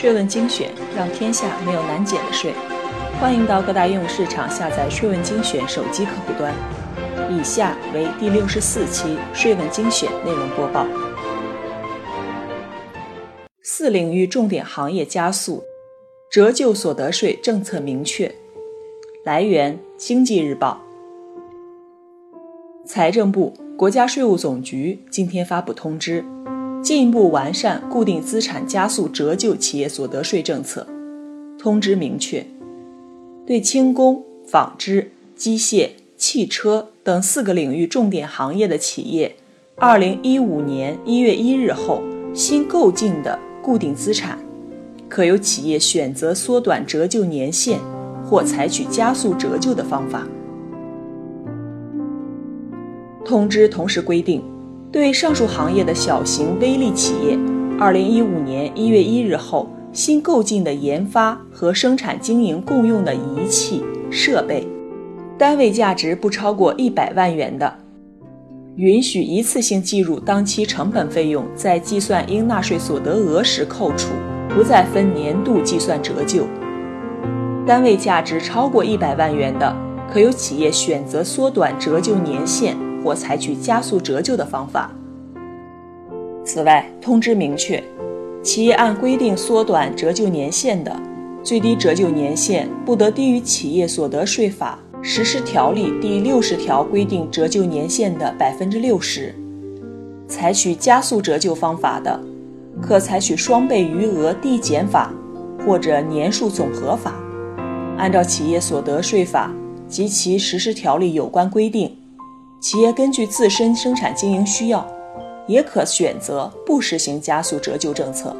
税问精选，让天下没有难解的税。欢迎到各大应用市场下载“税问精选”手机客户端。以下为第六十四期税问精选内容播报。四领域重点行业加速折旧所得税政策明确。来源：经济日报。财政部、国家税务总局今天发布通知。进一步完善固定资产加速折旧企业所得税政策。通知明确，对轻工、纺织、机械、汽车等四个领域重点行业的企业，二零一五年一月一日后新购进的固定资产，可由企业选择缩短折旧年限或采取加速折旧的方法。通知同时规定。对上述行业的小型微利企业，二零一五年一月一日后新购进的研发和生产经营共用的仪器设备，单位价值不超过一百万元的，允许一次性计入当期成本费用，在计算应纳税所得额时扣除，不再分年度计算折旧；单位价值超过一百万元的，可由企业选择缩短折旧年限。或采取加速折旧的方法。此外，通知明确，企业按规定缩短折旧年限的，最低折旧年限不得低于企业所得税法实施条例第六十条规定折旧年限的百分之六十。采取加速折旧方法的，可采取双倍余额递减法或者年数总和法，按照企业所得税法及其实施条例有关规定。企业根据自身生产经营需要，也可选择不实行加速折旧政策。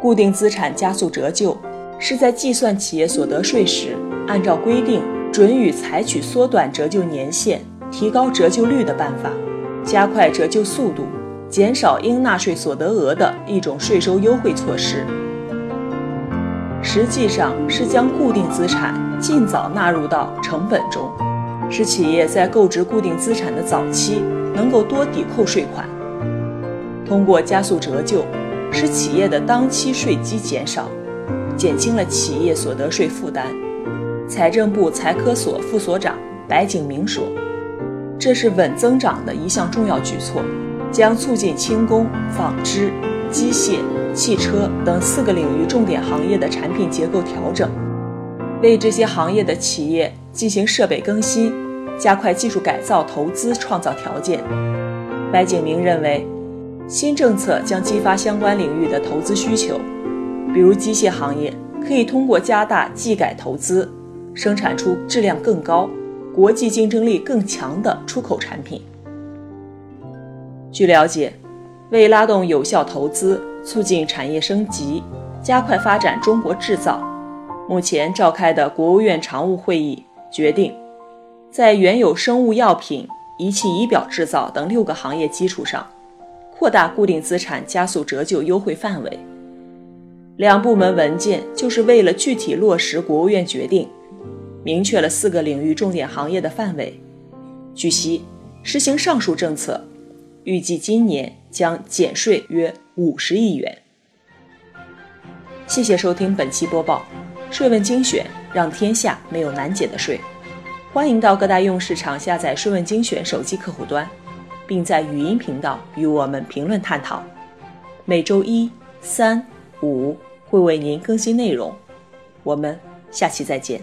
固定资产加速折旧是在计算企业所得税时，按照规定准予采取缩短折旧年限、提高折旧率的办法，加快折旧速度、减少应纳税所得额的一种税收优惠措施。实际上是将固定资产尽早纳入到成本中。使企业在购置固定资产的早期能够多抵扣税款。通过加速折旧，使企业的当期税基减少，减轻了企业所得税负担。财政部财科所副所长白景明说：“这是稳增长的一项重要举措，将促进轻工、纺织、机械、汽车等四个领域重点行业的产品结构调整。”为这些行业的企业进行设备更新，加快技术改造投资创造条件。白景明认为，新政策将激发相关领域的投资需求，比如机械行业可以通过加大技改投资，生产出质量更高、国际竞争力更强的出口产品。据了解，为拉动有效投资，促进产业升级，加快发展中国制造。目前召开的国务院常务会议决定，在原有生物药品、仪器仪表制造等六个行业基础上，扩大固定资产加速折旧优惠范围。两部门文件就是为了具体落实国务院决定，明确了四个领域重点行业的范围。据悉，实行上述政策，预计今年将减税约五十亿元。谢谢收听本期播报。税问精选，让天下没有难解的税。欢迎到各大应用市场下载“税问精选”手机客户端，并在语音频道与我们评论探讨。每周一、三、五会为您更新内容。我们下期再见。